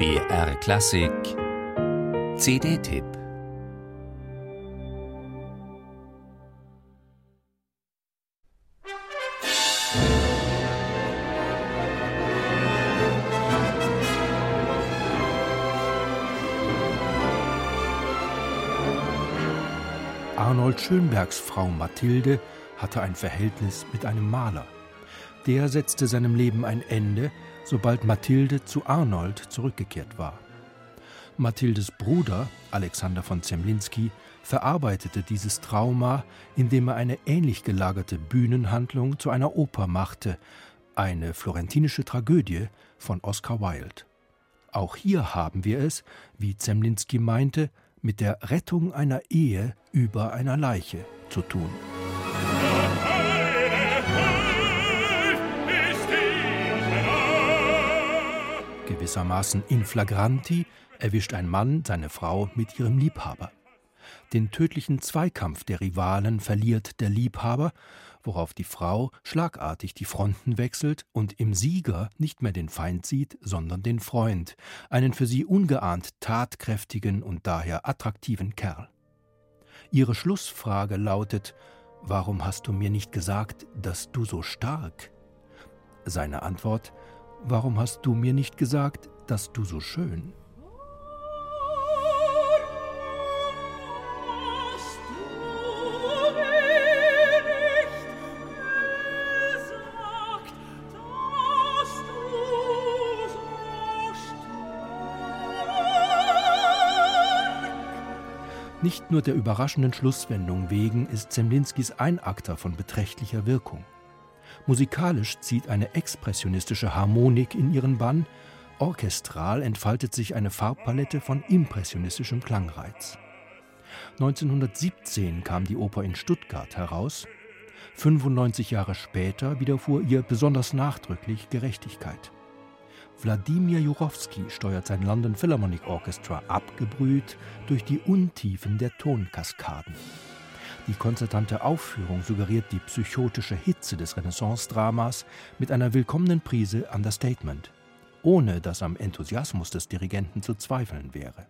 BR Klassik CD-Tipp Arnold Schönbergs Frau Mathilde hatte ein Verhältnis mit einem Maler. Der setzte seinem Leben ein Ende, sobald Mathilde zu Arnold zurückgekehrt war. Mathildes Bruder, Alexander von Zemlinski, verarbeitete dieses Trauma, indem er eine ähnlich gelagerte Bühnenhandlung zu einer Oper machte, eine florentinische Tragödie von Oscar Wilde. Auch hier haben wir es, wie Zemlinski meinte, mit der Rettung einer Ehe über einer Leiche zu tun. Gewissermaßen in flagranti erwischt ein Mann seine Frau mit ihrem Liebhaber. Den tödlichen Zweikampf der Rivalen verliert der Liebhaber, worauf die Frau schlagartig die Fronten wechselt und im Sieger nicht mehr den Feind sieht, sondern den Freund, einen für sie ungeahnt tatkräftigen und daher attraktiven Kerl. Ihre Schlussfrage lautet Warum hast du mir nicht gesagt, dass du so stark? Seine Antwort Warum hast du mir nicht gesagt, dass du so schön? Nicht nur der überraschenden Schlusswendung wegen ist Zemlinskis Einakter von beträchtlicher Wirkung. Musikalisch zieht eine expressionistische Harmonik in ihren Bann, orchestral entfaltet sich eine Farbpalette von impressionistischem Klangreiz. 1917 kam die Oper in Stuttgart heraus. 95 Jahre später widerfuhr ihr besonders nachdrücklich Gerechtigkeit. Wladimir Jurowski steuert sein London Philharmonic Orchestra abgebrüht durch die Untiefen der Tonkaskaden. Die konzertante Aufführung suggeriert die psychotische Hitze des Renaissance-Dramas mit einer willkommenen Prise Understatement, ohne dass am Enthusiasmus des Dirigenten zu zweifeln wäre.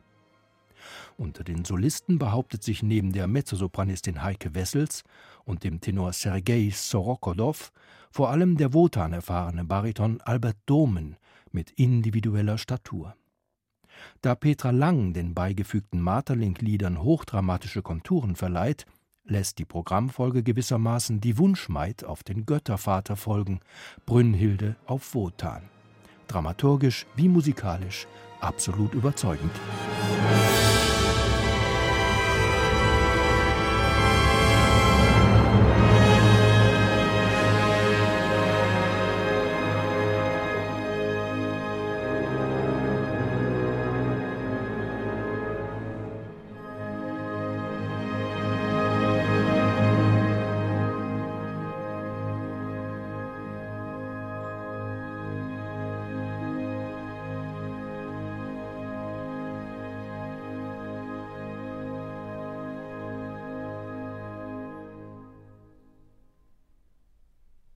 Unter den Solisten behauptet sich neben der Mezzosopranistin Heike Wessels und dem Tenor Sergei Sorokodow vor allem der Wotan erfahrene Bariton Albert Domen mit individueller Statur. Da Petra Lang den beigefügten Materlink-Liedern hochdramatische Konturen verleiht, lässt die Programmfolge gewissermaßen die Wunschmaid auf den Göttervater folgen, Brünnhilde auf Wotan. Dramaturgisch wie musikalisch absolut überzeugend.